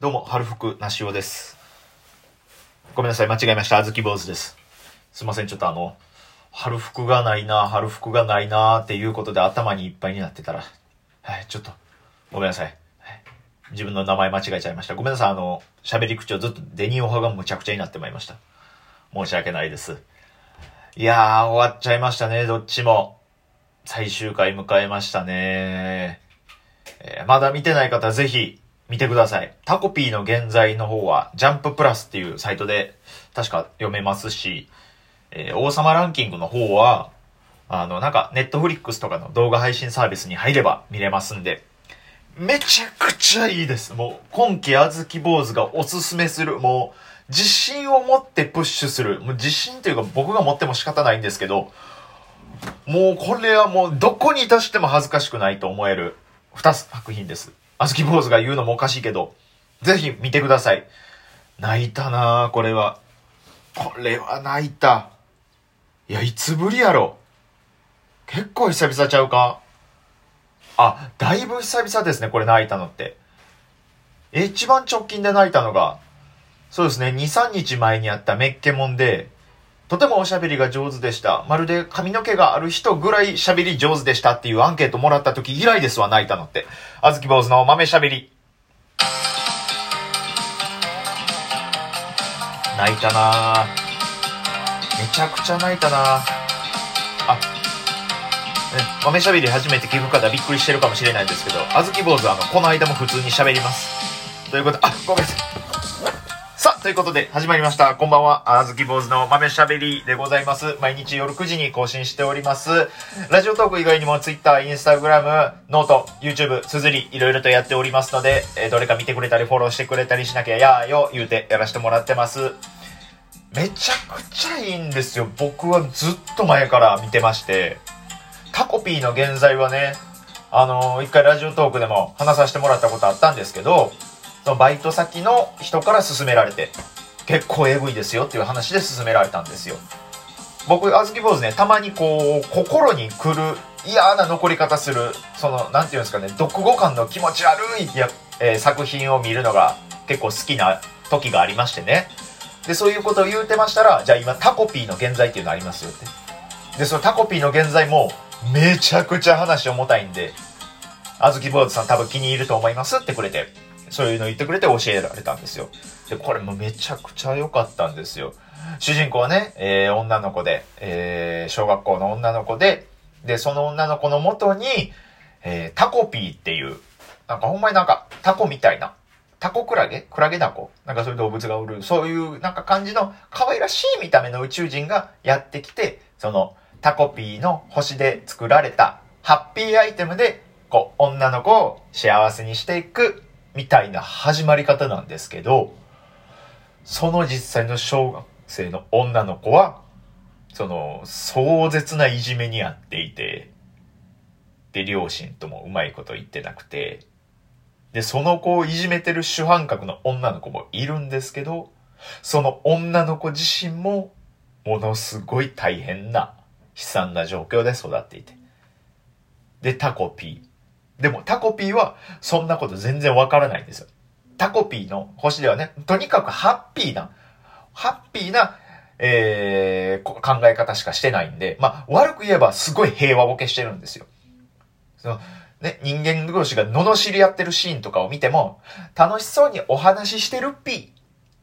どうも、春服なしおです。ごめんなさい、間違えました。あずき坊主です。すいません、ちょっとあの、春服がないな、春服がないなっていうことで頭にいっぱいになってたら、はい、ちょっと、ごめんなさい。自分の名前間違えちゃいました。ごめんなさい、あの、喋り口調ずっとデニオ派がむちゃくちゃになってまいりました。申し訳ないです。いやー、終わっちゃいましたね、どっちも。最終回迎えましたね。えーまだ見てない方ぜひ見てください。タコピーの現在の方は、ジャンププラスっていうサイトで確か読めますし、えー王様ランキングの方は、あの、なんか、ネットフリックスとかの動画配信サービスに入れば見れますんで、めちゃくちゃいいです。もう、今季あずき坊主がおすすめする、もう、自信を持ってプッシュする。もう自信というか僕が持っても仕方ないんですけど、もうこれはもうどこにいたしても恥ずかしくないと思える二作品です。あずき坊主が言うのもおかしいけど、ぜひ見てください。泣いたなぁ、これは。これは泣いた。いや、いつぶりやろ。結構久々ちゃうかあ、だいぶ久々ですね、これ泣いたのって。一番直近で泣いたのが、そうですね、2、3日前にあったメッケモンで、とてもおしゃべりが上手でした。まるで髪の毛がある人ぐらいしゃべり上手でしたっていうアンケートもらった時以来ですわ、泣いたのって。あずき坊主の豆しゃべり。泣いたなぁ。めちゃくちゃ泣いたなぁ。あ、ね豆しゃべり初めて聞く方びっくりしてるかもしれないんですけど、あずき坊主はあの、この間も普通に喋ります。ということ、あ、ごめんなさい。ということで始まりました。こんばんは。あずき坊主の豆しゃべりでございます。毎日夜9時に更新しております。 Radiotalk 以外にも Twitter、Instagram、 note、YouTube、 SUZURI、いろいろとやっておりますので、えーどれか見てくれたりフォローしてくれたりしなきゃやーよ言うてやらせてもらってます。めちゃくちゃいいんですよ。僕はずっと前から見てまして。タコピーの原罪はね、あのー一回 Radiotalk でも話させてもらったことあったんですけど、そのバイト先の人から勧められて、結構エグいですよっていう話で勧められたんですよ。僕、あずき坊主ね、たまにこう、心に来る嫌な残り方する、その、なんていうんですかね、読後感の気持ち悪いや、えー作品を見るのが結構好きな時がありましてね。で、そういうことを言うてましたら、じゃあ今タコピーの現在っていうのありますよって。で、そのタコピーの現在も、めちゃくちゃ話重たいんで、あずき坊主さん多分気に入ると思いますってくれて、そういうの言ってくれて教えられたんですよ。で、これもめちゃくちゃ良かったんですよ。主人公はね、えー女の子で、えー小学校の女の子で、で、その女の子のもとに、えータコピーっていう、なんかほんまになんかタコみたいな、タコクラゲ？クラゲダコ？なんかそういう動物がおる、そういうなんか感じの可愛らしい見た目の宇宙人がやってきて、そのタコピーの星で作られたハッピーアイテムで、こう、女の子を幸せにしていくみたいな始まり方なんですけど、その実際の小学生の女の子は、その、壮絶ないじめにあっていて、で、両親ともうまいこと言ってなくて、で、その子をいじめてる主犯格の女の子もいるんですけど、その女の子自身も、ものすごい大変な、悲惨な状況で育っていて。で、タコピー。でもタコピーは、そんなこと全然わからないんですよ。タコピーの星ではね、とにかくハッピーな、ハッピーな、えー、考え方しかしてないんで、まあ、悪く言えばすごい平和ボケしてるんですよ。その、ね、人間同士が罵り合ってるシーンとかを見ても、楽しそうにお話ししてるっぴーっ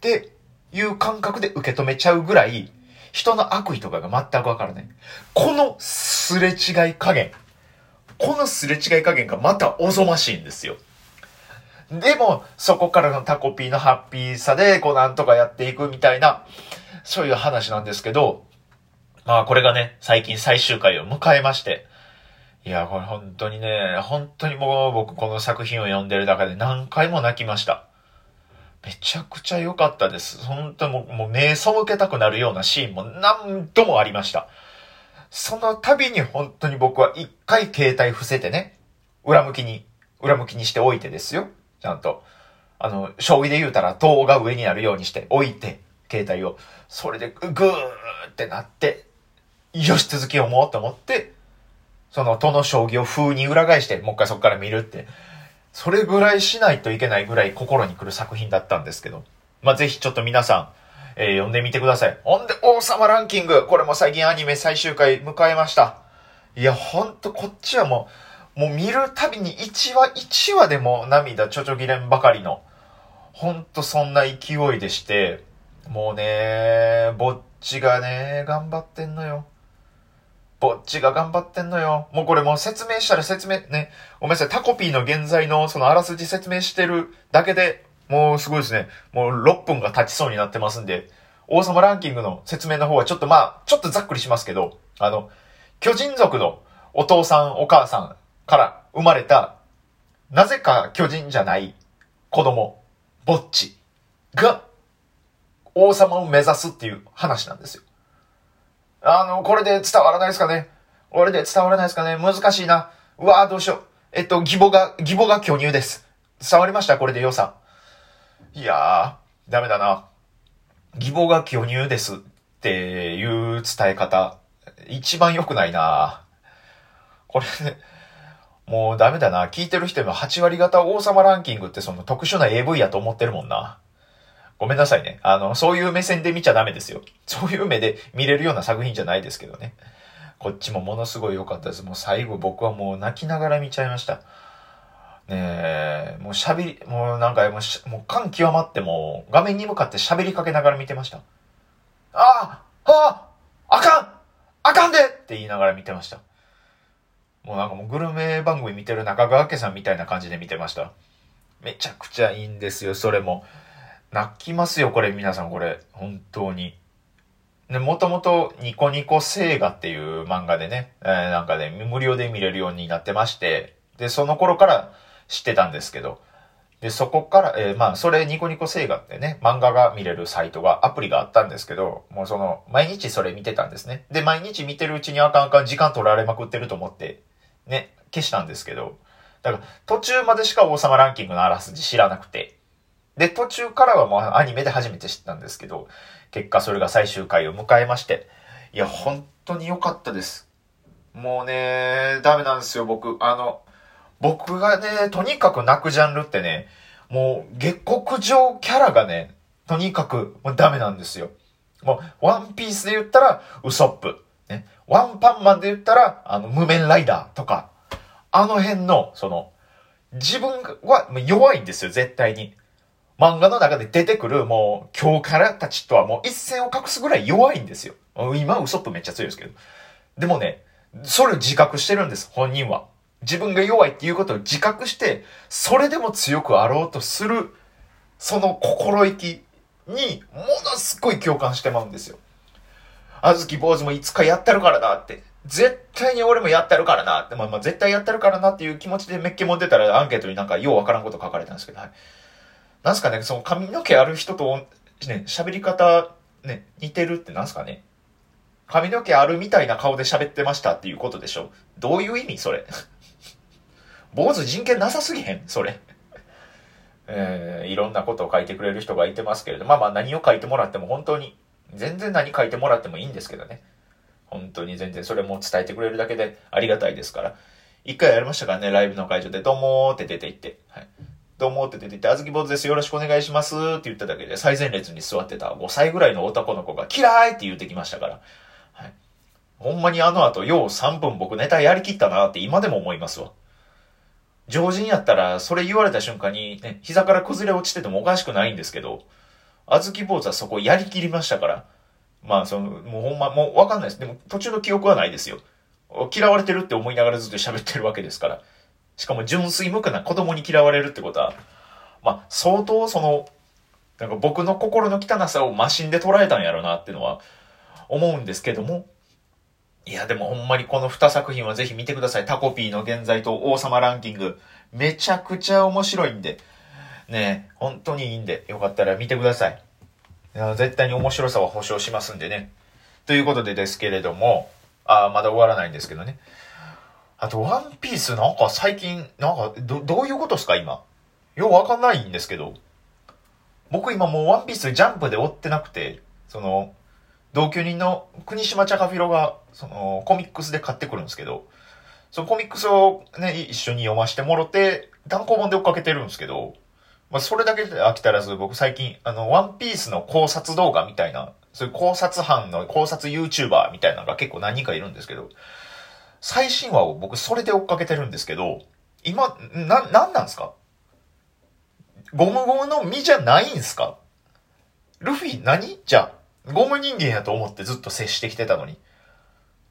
ていう感覚で受け止めちゃうぐらい、人の悪意とかが全くわからない。このすれ違い加減、このすれ違い加減がまたおぞましいんですよ。でも、そこからのタコピーのハッピーさで、こうなんとかやっていくみたいな、そういう話なんですけど、まあこれがね、最近最終回を迎えまして、いや、これ本当にね、本当にもう僕この作品を読んでる中で何回も泣きました。めちゃくちゃ良かったです。本当もうもう目背けたくなるようなシーンも何度もありました。その度に本当に僕は一回携帯伏せてね、裏向きに、裏向きにしておいてですよ。ちゃんと。あの、将棋で言うたら塔が上になるようにして置いて、携帯を。それでグーってなって、よし続き読もうと思って、その、との将棋を風に裏返して、もう一回そこから見るって。それぐらいしないといけないぐらい心に来る作品だったんですけど。まあ、ぜひちょっと皆さん、えー、読んでみてください。ほんで、王様ランキング。これも最近アニメ最終回迎えました。いや、ほんとこっちはもう、もう見るたびに1話1話でも涙ちょちょぎれんばかりの、ほんとそんな勢いでして、もうね、ぼっちがね、頑張ってんのよ。ぼっちが頑張ってんのよ。もうこれもう説明したら説明、ね。ごめんなさい。タコピーの現在のそのあらすじ説明してるだけでもうすごいですね。もう6分が経ちそうになってますんで、王様ランキングの説明の方はちょっとまあ、ちょっとざっくりしますけど、あの、巨人族のお父さんお母さんから生まれた、なぜか巨人じゃない子供、ぼっちが王様を目指すっていう話なんですよ。あの、これで伝わらないですかねこれで伝わらないですかね難しいな。うわぁ、どうしよう。えっと、義母が、義母が巨乳です。伝わりました？これで良さ。いやー、ダメだな。義母が巨乳ですっていう伝え方、一番良くないな。これ、ね、もうダメだな。聞いてる人の8割方王様ランキングってその特殊な AV やと思ってるもんな。ごめんなさいね。あの、そういう目線で見ちゃダメですよ。そういう目で見れるような作品じゃないですけどね。こっちもものすごい良かったです。もう最後僕はもう泣きながら見ちゃいました。ねえ、もう喋り、もうなんかもう、もう感極まっても、画面に向かって喋りかけながら見てました。あああああかんあかんでって言いながら見てました。もうなんかもうグルメ番組見てる中川家さんみたいな感じで見てました。めちゃくちゃいいんですよ、それも。泣きますよ、これ、皆さん、これ。本当に。で、もともとニコニコ星画っていう漫画でね、えー、なんかね、無料で見れるようになってまして、で、その頃から知ってたんですけど、で、そこから、えー、まあ、それニコニコ星画ってね、漫画が見れるサイトが、アプリがあったんですけど、もうその、毎日それ見てたんですね。で、毎日見てるうちにあかんあかん時間取られまくってると思って、ね、消したんですけど、だから、途中までしか王様ランキングのあらすじ知らなくて、で、途中からはもうアニメで初めて知ったんですけど、結果それが最終回を迎えまして、いや、本当に良かったです。もうね、ダメなんですよ、僕。あの、僕がね、とにかく泣くジャンルってね、もう下克上キャラがね、とにかくもうダメなんですよ。もう、ワンピースで言ったら、ウソップ。ね。ワンパンマンで言ったら、あの、無面ライダーとか、あの辺の、その、自分は弱いんですよ、絶対に。漫画の中で出てくる、もう、強キャラたちとはもう一線を画すぐらい弱いんですよ。今、ウソップめっちゃ強いですけど。でもね、それを自覚してるんです、本人は。自分が弱いっていうことを自覚して、それでも強くあろうとする、その心意気に、ものすごい共感してまうんですよ。あずき坊主もいつかやってるからなって。絶対に俺もやってるからなって。まあまあ絶対やってるからなっていう気持ちでメッケモン出たらアンケートになんかようわからんこと書かれたんですけど、はい。なんすかね、その髪の毛ある人と、ね、喋り方、ね、似てるってなんすかね。髪の毛あるみたいな顔で喋ってましたっていうことでしょどういう意味それ？坊主人権なさすぎへん？それ。えー、いろんなことを書いてくれる人がいてますけれど、まあまあ何を書いてもらっても本当に、全然何書いてもらってもいいんですけどね。本当に全然それも伝えてくれるだけでありがたいですから。一回やりましたからね、ライブの会場で、どうもーって出て行って。はい。どうもーって出て行って、あずき坊主です。よろしくお願いしますって言っただけで、最前列に座ってた5歳ぐらいの男の子が、嫌いって言ってきましたから。はい。ほんまにあの後、よう3分僕ネタやりきったなって今でも思いますわ。常人やったら、それ言われた瞬間に、ね、膝から崩れ落ちててもおかしくないんですけど、あずき坊主はそこやりきりましたから。まあ、その、もうほんま、もうわかんないです。でも途中の記憶はないですよ。嫌われてるって思いながらずっと喋ってるわけですから。しかも純粋無垢な子供に嫌われるってことは、まあ、相当その、なんか僕の心の汚さをマシンで捉えたんやろなっていうのは思うんですけども、いや、でもほんまにこの2作品はぜひ見てください。タコピーの現在と王様ランキング。めちゃくちゃ面白いんで。ね本当にいいんで、よかったら見てください。いや絶対に面白さは保証しますんでね。ということでですけれども、あまだ終わらないんですけどね。あと、ワンピースなんか最近、なんか、ど、どういうことですか今？ようわかんないんですけど。僕今もうワンピースジャンプで追ってなくて、その、同居人の国島チャカフィロが、その、コミックスで買ってくるんですけど、そのコミックスをね、一緒に読ませてもろて、単行本で追っかけてるんですけど、まあ、それだけで飽きたらず、僕最近、あの、ワンピースの考察動画みたいな、そういう考察班の考察 YouTuber みたいなのが結構何人かいるんですけど、最新話を僕それで追っかけてるんですけど、今、な、なんなんですか？ゴムゴムの実じゃないんすか？ルフィ何？じゃあ、ゴム人間やと思ってずっと接してきてたのに。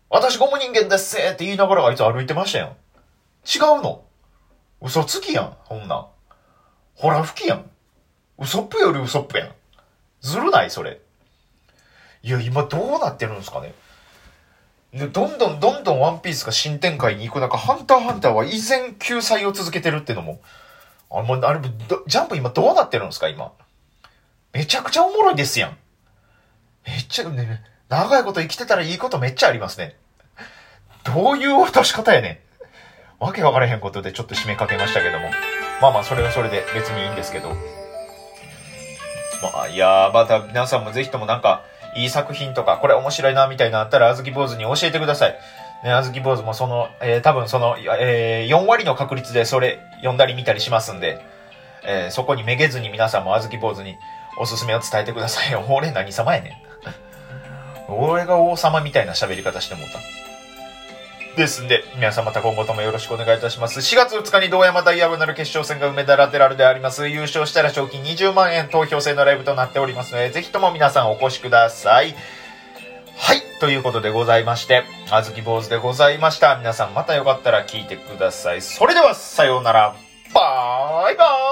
私ゴム人間ですって言いながらあいつ歩いてましたやん。違うの嘘つきやん、ほんなん。ほら吹きやん。ウソップよりウソップやん。ずるないそれ。いや、今どうなってるんですかね。どんどんどんどんワンピースが新展開に行く中、ハンターハンターは依然救済を続けてるっていうのも、あ、もう、あれも、ジャンプ今どうなってるんですか今。めちゃくちゃおもろいですやん。めっちゃ、ね、長いこと生きてたらいいことめっちゃありますね。どういう落とし方やねん。わけわからへんことでちょっと締めかけましたけども。まあまあ、それはそれで別にいいんですけど。まあ、いやー、また皆さんもぜひともなんか、いい作品とか、これ面白いな、みたいなあったら、あずき坊主に教えてください。ね、あずき坊主もその、えー、多分その、えー、4割の確率でそれ読んだり見たりしますんで、えー、そこにめげずに皆さんもあずき坊主におすすめを伝えてくださいよ。俺何様やねん。俺が王様みたいな喋り方してもうた。ですんで、皆さんまた今後ともよろしくお願いいたします。4月2日に堂山ダイヤゴナル決勝戦が梅田ラテラルであります。優勝したら賞金20万円投票制のライブとなっておりますので、ぜひとも皆さんお越しください。はい。ということでございまして、あずき坊主でございました。皆さんまたよかったら聞いてください。それでは、さようなら。バイバーイ